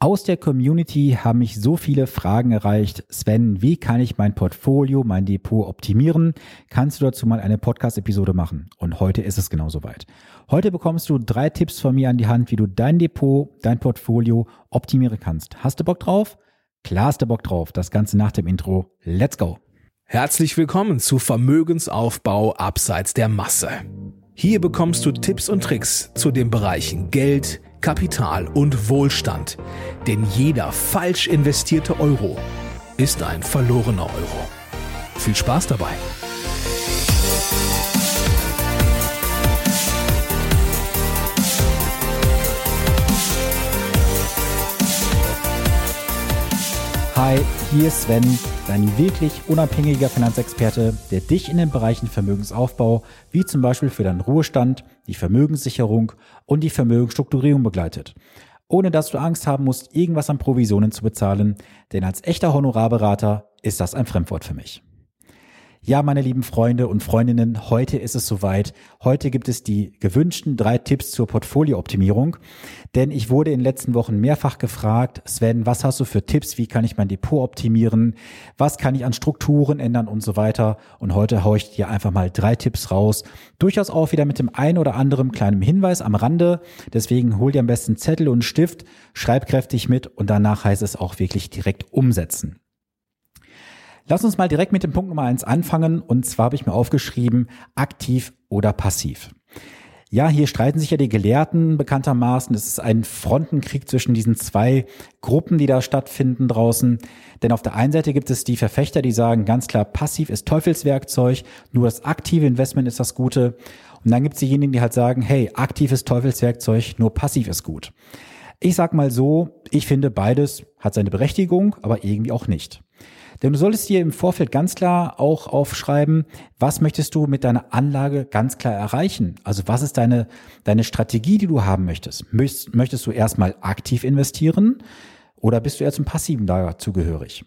Aus der Community haben mich so viele Fragen erreicht. Sven, wie kann ich mein Portfolio, mein Depot optimieren? Kannst du dazu mal eine Podcast-Episode machen? Und heute ist es genau soweit. Heute bekommst du drei Tipps von mir an die Hand, wie du dein Depot, dein Portfolio optimieren kannst. Hast du Bock drauf? Klar hast du Bock drauf. Das Ganze nach dem Intro. Let's go! Herzlich willkommen zu Vermögensaufbau abseits der Masse. Hier bekommst du Tipps und Tricks zu den Bereichen Geld, Kapital und Wohlstand. Denn jeder falsch investierte Euro ist ein verlorener Euro. Viel Spaß dabei! Hi, hier ist Sven, dein wirklich unabhängiger Finanzexperte, der dich in den Bereichen Vermögensaufbau, wie zum Beispiel für deinen Ruhestand, die Vermögenssicherung und die Vermögensstrukturierung begleitet. Ohne dass du Angst haben musst, irgendwas an Provisionen zu bezahlen, denn als echter Honorarberater ist das ein Fremdwort für mich. Ja, meine lieben Freunde und Freundinnen, heute ist es soweit. Heute gibt es die gewünschten drei Tipps zur Portfoliooptimierung. Denn ich wurde in den letzten Wochen mehrfach gefragt, Sven, was hast du für Tipps? Wie kann ich mein Depot optimieren? Was kann ich an Strukturen ändern und so weiter? Und heute haue ich dir einfach mal drei Tipps raus. Durchaus auch wieder mit dem einen oder anderen kleinen Hinweis am Rande. Deswegen hol dir am besten Zettel und Stift, schreib kräftig mit und danach heißt es auch wirklich direkt umsetzen. Lass uns mal direkt mit dem Punkt Nummer eins anfangen. Und zwar habe ich mir aufgeschrieben, aktiv oder passiv. Ja, hier streiten sich ja die Gelehrten bekanntermaßen. Es ist ein Frontenkrieg zwischen diesen zwei Gruppen, die da stattfinden draußen. Denn auf der einen Seite gibt es die Verfechter, die sagen ganz klar, passiv ist Teufelswerkzeug, nur das aktive Investment ist das Gute. Und dann gibt es diejenigen, die halt sagen, hey, aktives Teufelswerkzeug, nur passiv ist gut. Ich sag mal so, ich finde beides hat seine Berechtigung, aber irgendwie auch nicht. Denn du solltest dir im Vorfeld ganz klar auch aufschreiben, was möchtest du mit deiner Anlage ganz klar erreichen? Also was ist deine, deine Strategie, die du haben möchtest? Möchtest, du erstmal aktiv investieren oder bist du eher zum passiven Lager zugehörig?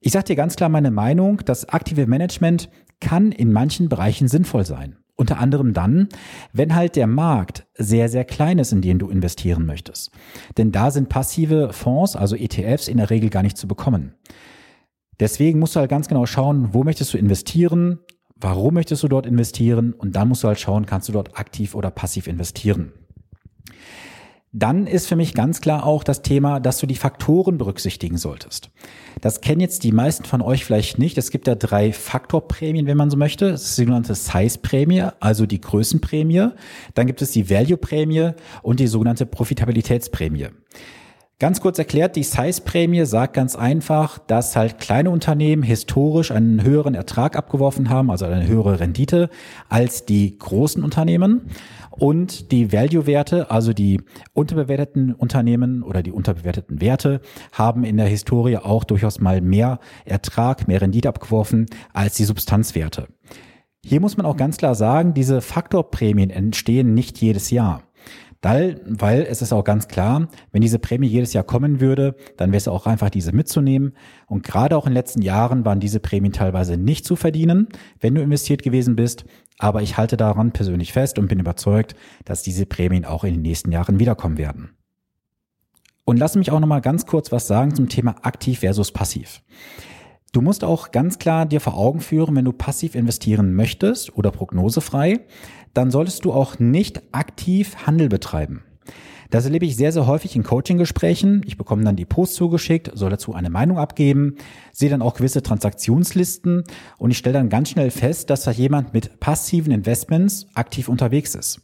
Ich sage dir ganz klar meine Meinung, das aktive Management kann in manchen Bereichen sinnvoll sein. Unter anderem dann, wenn halt der Markt sehr, sehr klein ist, in den du investieren möchtest. Denn da sind passive Fonds, also ETFs, in der Regel gar nicht zu bekommen. Deswegen musst du halt ganz genau schauen, wo möchtest du investieren, warum möchtest du dort investieren und dann musst du halt schauen, kannst du dort aktiv oder passiv investieren. Dann ist für mich ganz klar auch das Thema, dass du die Faktoren berücksichtigen solltest. Das kennen jetzt die meisten von euch vielleicht nicht. Es gibt ja drei Faktorprämien, wenn man so möchte. Das ist die sogenannte Size-Prämie, also die Größenprämie. Dann gibt es die Value-Prämie und die sogenannte Profitabilitätsprämie. Ganz kurz erklärt, die Size-Prämie sagt ganz einfach, dass halt kleine Unternehmen historisch einen höheren Ertrag abgeworfen haben, also eine höhere Rendite als die großen Unternehmen. Und die Value-Werte, also die unterbewerteten Unternehmen oder die unterbewerteten Werte, haben in der Historie auch durchaus mal mehr Ertrag, mehr Rendite abgeworfen als die Substanzwerte. Hier muss man auch ganz klar sagen, diese Faktorprämien entstehen nicht jedes Jahr. Weil, weil es ist auch ganz klar, wenn diese Prämie jedes Jahr kommen würde, dann wäre es auch einfach diese mitzunehmen. Und gerade auch in den letzten Jahren waren diese Prämien teilweise nicht zu verdienen, wenn du investiert gewesen bist. Aber ich halte daran persönlich fest und bin überzeugt, dass diese Prämien auch in den nächsten Jahren wiederkommen werden. Und lass mich auch nochmal ganz kurz was sagen zum Thema aktiv versus passiv. Du musst auch ganz klar dir vor Augen führen, wenn du passiv investieren möchtest oder prognosefrei, dann solltest du auch nicht aktiv Handel betreiben. Das erlebe ich sehr, sehr häufig in Coaching-Gesprächen. Ich bekomme dann die Post zugeschickt, soll dazu eine Meinung abgeben, sehe dann auch gewisse Transaktionslisten und ich stelle dann ganz schnell fest, dass da jemand mit passiven Investments aktiv unterwegs ist.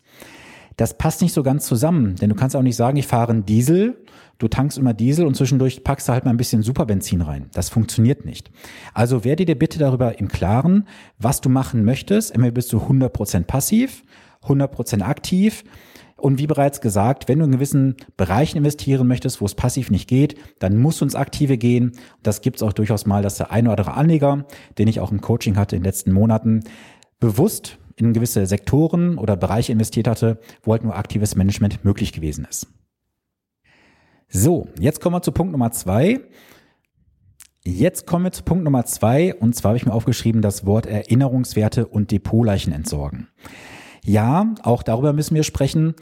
Das passt nicht so ganz zusammen, denn du kannst auch nicht sagen, ich fahre einen Diesel du tankst immer Diesel und zwischendurch packst du halt mal ein bisschen Superbenzin rein. Das funktioniert nicht. Also werde dir bitte darüber im Klaren, was du machen möchtest. Entweder bist du 100% passiv, 100% aktiv. Und wie bereits gesagt, wenn du in gewissen Bereichen investieren möchtest, wo es passiv nicht geht, dann musst du ins Aktive gehen. Das gibt es auch durchaus mal, dass der eine oder andere Anleger, den ich auch im Coaching hatte in den letzten Monaten, bewusst in gewisse Sektoren oder Bereiche investiert hatte, wo halt nur aktives Management möglich gewesen ist. So, jetzt kommen wir zu Punkt Nummer zwei. Jetzt kommen wir zu Punkt Nummer zwei und zwar habe ich mir aufgeschrieben das Wort Erinnerungswerte und Depotleichen entsorgen. Ja, auch darüber müssen wir sprechen,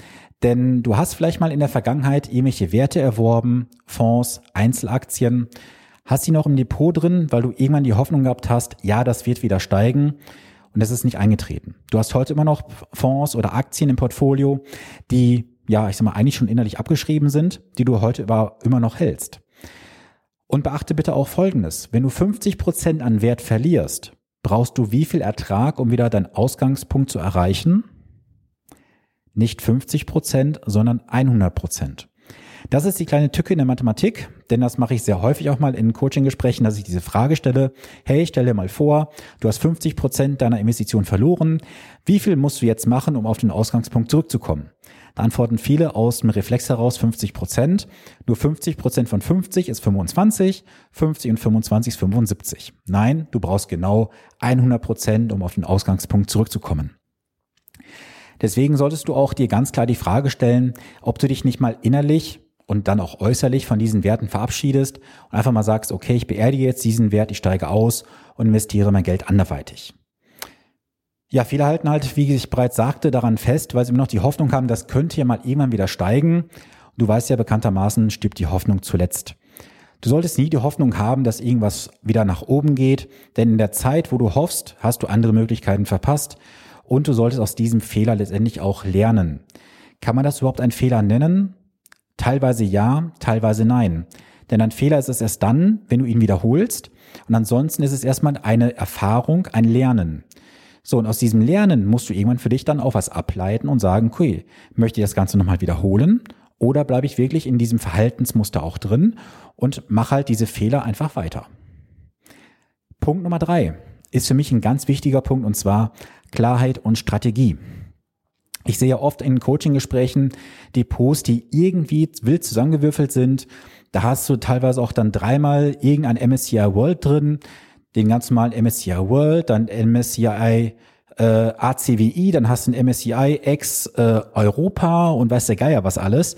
denn du hast vielleicht mal in der Vergangenheit irgendwelche Werte erworben, Fonds, Einzelaktien, hast sie noch im Depot drin, weil du irgendwann die Hoffnung gehabt hast, ja, das wird wieder steigen und es ist nicht eingetreten. Du hast heute immer noch Fonds oder Aktien im Portfolio, die, ja, ich sag mal, eigentlich schon innerlich abgeschrieben sind, die du heute aber immer noch hältst. Und beachte bitte auch Folgendes. Wenn du 50 Prozent an Wert verlierst, brauchst du wie viel Ertrag, um wieder deinen Ausgangspunkt zu erreichen? Nicht 50 Prozent, sondern 100 Prozent. Das ist die kleine Tücke in der Mathematik, denn das mache ich sehr häufig auch mal in Coaching-Gesprächen, dass ich diese Frage stelle. Hey, stell dir mal vor, du hast 50 Prozent deiner Investition verloren. Wie viel musst du jetzt machen, um auf den Ausgangspunkt zurückzukommen? Da antworten viele aus dem Reflex heraus 50 Prozent. Nur 50 Prozent von 50 ist 25, 50 und 25 ist 75. Nein, du brauchst genau 100 Prozent, um auf den Ausgangspunkt zurückzukommen. Deswegen solltest du auch dir ganz klar die Frage stellen, ob du dich nicht mal innerlich und dann auch äußerlich von diesen Werten verabschiedest und einfach mal sagst, okay, ich beerdige jetzt diesen Wert, ich steige aus und investiere mein Geld anderweitig. Ja, viele halten halt, wie ich bereits sagte, daran fest, weil sie immer noch die Hoffnung haben, das könnte ja mal irgendwann wieder steigen. Du weißt ja bekanntermaßen, stirbt die Hoffnung zuletzt. Du solltest nie die Hoffnung haben, dass irgendwas wieder nach oben geht, denn in der Zeit, wo du hoffst, hast du andere Möglichkeiten verpasst und du solltest aus diesem Fehler letztendlich auch lernen. Kann man das überhaupt einen Fehler nennen? Teilweise ja, teilweise nein. Denn ein Fehler ist es erst dann, wenn du ihn wiederholst. Und ansonsten ist es erstmal eine Erfahrung, ein Lernen. So, und aus diesem Lernen musst du irgendwann für dich dann auch was ableiten und sagen, okay, möchte ich das Ganze nochmal wiederholen? Oder bleibe ich wirklich in diesem Verhaltensmuster auch drin und mache halt diese Fehler einfach weiter? Punkt Nummer drei ist für mich ein ganz wichtiger Punkt und zwar Klarheit und Strategie. Ich sehe oft in Coaching-Gesprächen Depots, die irgendwie wild zusammengewürfelt sind. Da hast du teilweise auch dann dreimal irgendein MSCI World drin, den ganz normalen MSCI World, dann MSCI äh, ACWI, dann hast du ein MSCI X äh, Europa und weiß der Geier was alles.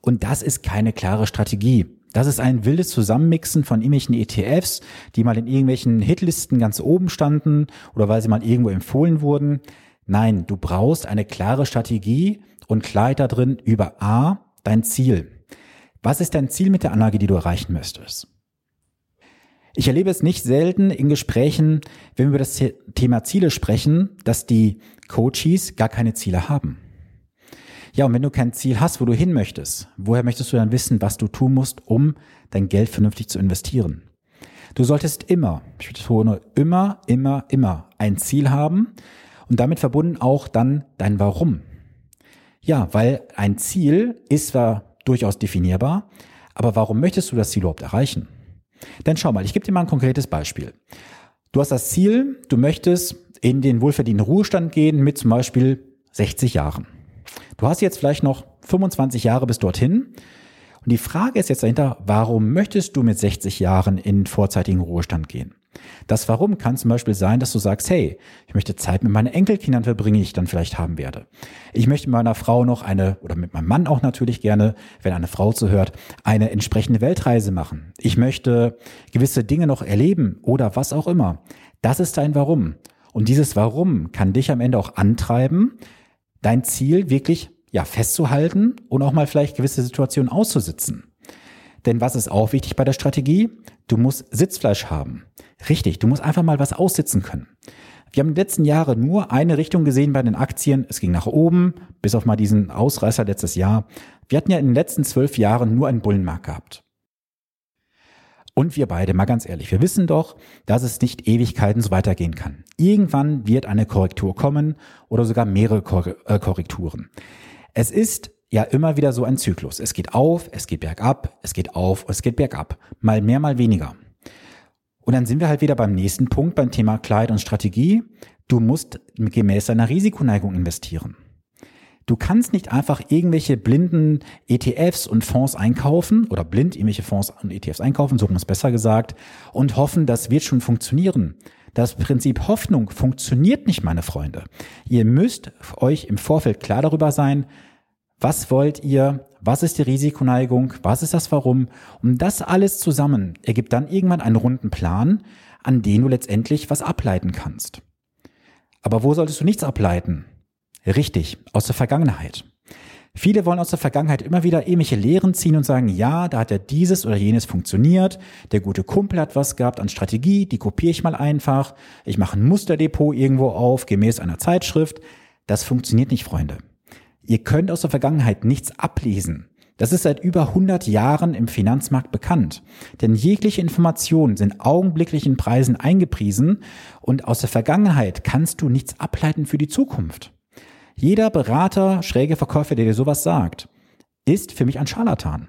Und das ist keine klare Strategie. Das ist ein wildes Zusammenmixen von irgendwelchen ETFs, die mal in irgendwelchen Hitlisten ganz oben standen oder weil sie mal irgendwo empfohlen wurden. Nein, du brauchst eine klare Strategie und Klarheit da drin über A, dein Ziel. Was ist dein Ziel mit der Anlage, die du erreichen möchtest? Ich erlebe es nicht selten in Gesprächen, wenn wir über das Thema Ziele sprechen, dass die Coaches gar keine Ziele haben. Ja, und wenn du kein Ziel hast, wo du hin möchtest, woher möchtest du dann wissen, was du tun musst, um dein Geld vernünftig zu investieren? Du solltest immer, ich betone immer, immer, immer ein Ziel haben und damit verbunden auch dann dein Warum. Ja, weil ein Ziel ist zwar durchaus definierbar, aber warum möchtest du das Ziel überhaupt erreichen? Denn schau mal, ich gebe dir mal ein konkretes Beispiel. Du hast das Ziel, du möchtest in den wohlverdienten Ruhestand gehen mit zum Beispiel 60 Jahren. Du hast jetzt vielleicht noch 25 Jahre bis dorthin und die Frage ist jetzt dahinter, warum möchtest du mit 60 Jahren in vorzeitigen Ruhestand gehen? Das Warum kann zum Beispiel sein, dass du sagst, hey, ich möchte Zeit mit meinen Enkelkindern verbringen, die ich dann vielleicht haben werde. Ich möchte mit meiner Frau noch eine, oder mit meinem Mann auch natürlich gerne, wenn eine Frau zuhört, eine entsprechende Weltreise machen. Ich möchte gewisse Dinge noch erleben oder was auch immer. Das ist dein Warum. Und dieses Warum kann dich am Ende auch antreiben, dein Ziel wirklich ja, festzuhalten und auch mal vielleicht gewisse Situationen auszusitzen. Denn was ist auch wichtig bei der Strategie? Du musst Sitzfleisch haben. Richtig, du musst einfach mal was aussitzen können. Wir haben in den letzten Jahren nur eine Richtung gesehen bei den Aktien. Es ging nach oben, bis auf mal diesen Ausreißer letztes Jahr. Wir hatten ja in den letzten zwölf Jahren nur einen Bullenmarkt gehabt. Und wir beide, mal ganz ehrlich, wir wissen doch, dass es nicht Ewigkeiten so weitergehen kann. Irgendwann wird eine Korrektur kommen oder sogar mehrere äh, Korrekturen. Es ist ja immer wieder so ein Zyklus. Es geht auf, es geht bergab, es geht auf, es geht bergab. Mal mehr, mal weniger. Und dann sind wir halt wieder beim nächsten Punkt, beim Thema Klarheit und Strategie. Du musst gemäß deiner Risikoneigung investieren. Du kannst nicht einfach irgendwelche blinden ETFs und Fonds einkaufen oder blind irgendwelche Fonds und ETFs einkaufen, so haben wir es besser gesagt, und hoffen, das wird schon funktionieren. Das Prinzip Hoffnung funktioniert nicht, meine Freunde. Ihr müsst euch im Vorfeld klar darüber sein, was wollt ihr? Was ist die Risikoneigung? Was ist das Warum? Und das alles zusammen ergibt dann irgendwann einen runden Plan, an den du letztendlich was ableiten kannst. Aber wo solltest du nichts ableiten? Richtig, aus der Vergangenheit. Viele wollen aus der Vergangenheit immer wieder ähnliche Lehren ziehen und sagen, ja, da hat ja dieses oder jenes funktioniert, der gute Kumpel hat was gehabt an Strategie, die kopiere ich mal einfach, ich mache ein Musterdepot irgendwo auf, gemäß einer Zeitschrift. Das funktioniert nicht, Freunde. Ihr könnt aus der Vergangenheit nichts ablesen. Das ist seit über 100 Jahren im Finanzmarkt bekannt. Denn jegliche Informationen sind augenblicklichen Preisen eingepriesen und aus der Vergangenheit kannst du nichts ableiten für die Zukunft. Jeder Berater, schräge Verkäufer, der dir sowas sagt, ist für mich ein Scharlatan.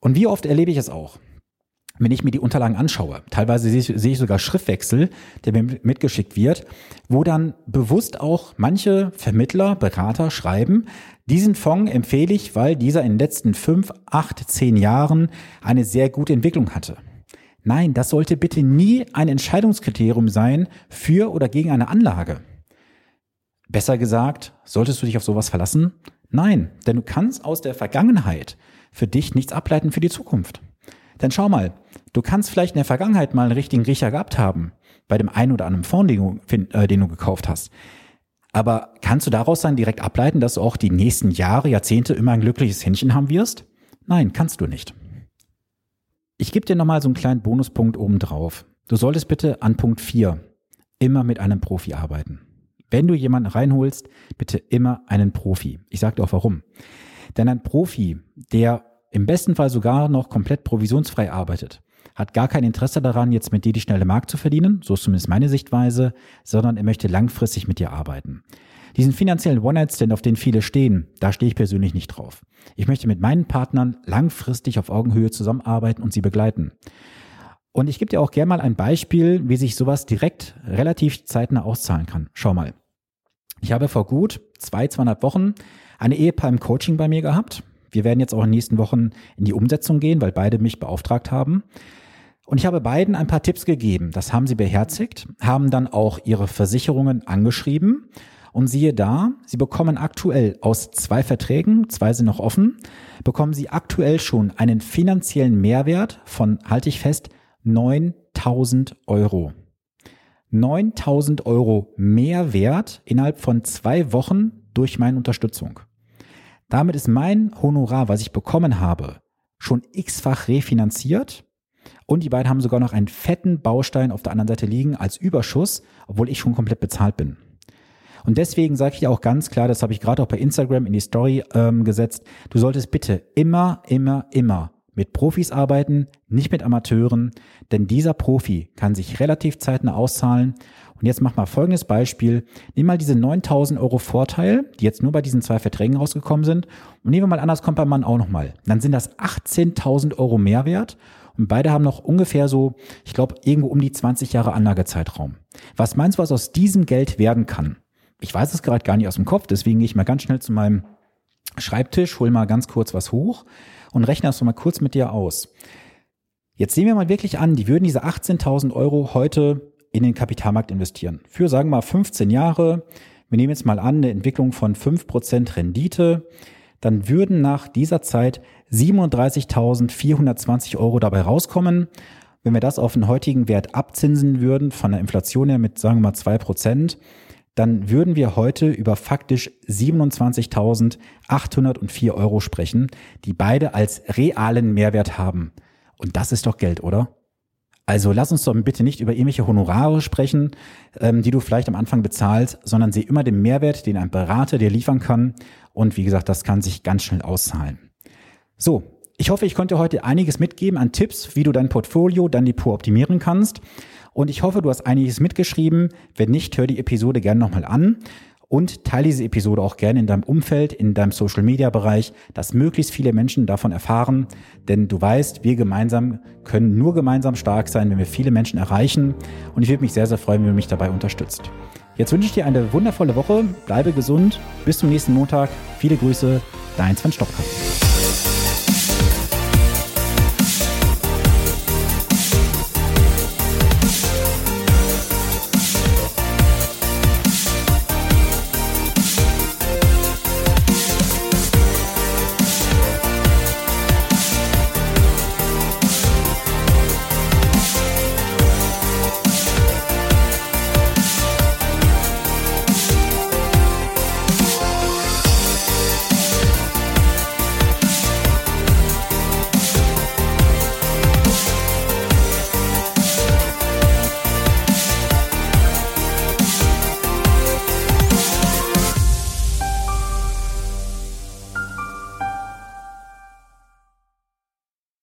Und wie oft erlebe ich es auch? Wenn ich mir die Unterlagen anschaue, teilweise sehe ich, sehe ich sogar Schriftwechsel, der mir mitgeschickt wird, wo dann bewusst auch manche Vermittler, Berater schreiben, diesen Fonds empfehle ich, weil dieser in den letzten fünf, acht, zehn Jahren eine sehr gute Entwicklung hatte. Nein, das sollte bitte nie ein Entscheidungskriterium sein für oder gegen eine Anlage. Besser gesagt, solltest du dich auf sowas verlassen? Nein, denn du kannst aus der Vergangenheit für dich nichts ableiten für die Zukunft. Denn schau mal, du kannst vielleicht in der Vergangenheit mal einen richtigen Riecher gehabt haben, bei dem einen oder anderen Fonds, den du, äh, den du gekauft hast. Aber kannst du daraus dann direkt ableiten, dass du auch die nächsten Jahre, Jahrzehnte immer ein glückliches Händchen haben wirst? Nein, kannst du nicht. Ich gebe dir nochmal so einen kleinen Bonuspunkt oben drauf. Du solltest bitte an Punkt 4 immer mit einem Profi arbeiten. Wenn du jemanden reinholst, bitte immer einen Profi. Ich sage dir auch warum. Denn ein Profi, der im besten Fall sogar noch komplett provisionsfrei arbeitet, hat gar kein Interesse daran, jetzt mit dir die schnelle Markt zu verdienen, so ist zumindest meine Sichtweise, sondern er möchte langfristig mit dir arbeiten. Diesen finanziellen One-Night-Stand, auf den viele stehen, da stehe ich persönlich nicht drauf. Ich möchte mit meinen Partnern langfristig auf Augenhöhe zusammenarbeiten und sie begleiten. Und ich gebe dir auch gerne mal ein Beispiel, wie sich sowas direkt relativ zeitnah auszahlen kann. Schau mal. Ich habe vor gut zwei, zweieinhalb Wochen eine Ehepaar im Coaching bei mir gehabt. Wir werden jetzt auch in den nächsten Wochen in die Umsetzung gehen, weil beide mich beauftragt haben. Und ich habe beiden ein paar Tipps gegeben. Das haben sie beherzigt, haben dann auch ihre Versicherungen angeschrieben. Und siehe da, sie bekommen aktuell aus zwei Verträgen, zwei sind noch offen, bekommen sie aktuell schon einen finanziellen Mehrwert von, halte ich fest, 9000 Euro. 9000 Euro Mehrwert innerhalb von zwei Wochen durch meine Unterstützung. Damit ist mein Honorar, was ich bekommen habe, schon x-fach refinanziert. Und die beiden haben sogar noch einen fetten Baustein auf der anderen Seite liegen als Überschuss, obwohl ich schon komplett bezahlt bin. Und deswegen sage ich dir auch ganz klar, das habe ich gerade auch bei Instagram in die Story ähm, gesetzt, du solltest bitte immer, immer, immer mit Profis arbeiten, nicht mit Amateuren, denn dieser Profi kann sich relativ zeitnah auszahlen und jetzt mach mal folgendes Beispiel. Nimm mal diese 9000 Euro Vorteil, die jetzt nur bei diesen zwei Verträgen rausgekommen sind. Und nehmen wir mal an, das kommt beim Mann auch nochmal. Dann sind das 18.000 Euro Mehrwert. Und beide haben noch ungefähr so, ich glaube, irgendwo um die 20 Jahre Anlagezeitraum. Was meinst du, was aus diesem Geld werden kann? Ich weiß es gerade gar nicht aus dem Kopf, deswegen gehe ich mal ganz schnell zu meinem Schreibtisch, hol mal ganz kurz was hoch und rechne das mal kurz mit dir aus. Jetzt sehen wir mal wirklich an, die würden diese 18.000 Euro heute in den Kapitalmarkt investieren. Für, sagen wir mal, 15 Jahre. Wir nehmen jetzt mal an, eine Entwicklung von 5% Rendite. Dann würden nach dieser Zeit 37.420 Euro dabei rauskommen. Wenn wir das auf den heutigen Wert abzinsen würden, von der Inflation her mit, sagen wir mal, 2%, dann würden wir heute über faktisch 27.804 Euro sprechen, die beide als realen Mehrwert haben. Und das ist doch Geld, oder? Also lass uns doch bitte nicht über irgendwelche Honorare sprechen, ähm, die du vielleicht am Anfang bezahlst, sondern sieh immer den Mehrwert, den ein Berater dir liefern kann. Und wie gesagt, das kann sich ganz schnell auszahlen. So, ich hoffe, ich konnte heute einiges mitgeben an Tipps, wie du dein Portfolio, dein Depot optimieren kannst. Und ich hoffe, du hast einiges mitgeschrieben. Wenn nicht, hör die Episode gerne nochmal an und teile diese Episode auch gerne in deinem Umfeld, in deinem Social Media Bereich, dass möglichst viele Menschen davon erfahren. Denn du weißt, wir gemeinsam können nur gemeinsam stark sein, wenn wir viele Menschen erreichen. Und ich würde mich sehr, sehr freuen, wenn du mich dabei unterstützt. Jetzt wünsche ich dir eine wundervolle Woche. Bleibe gesund. Bis zum nächsten Montag. Viele Grüße. Dein Sven Stockkamp.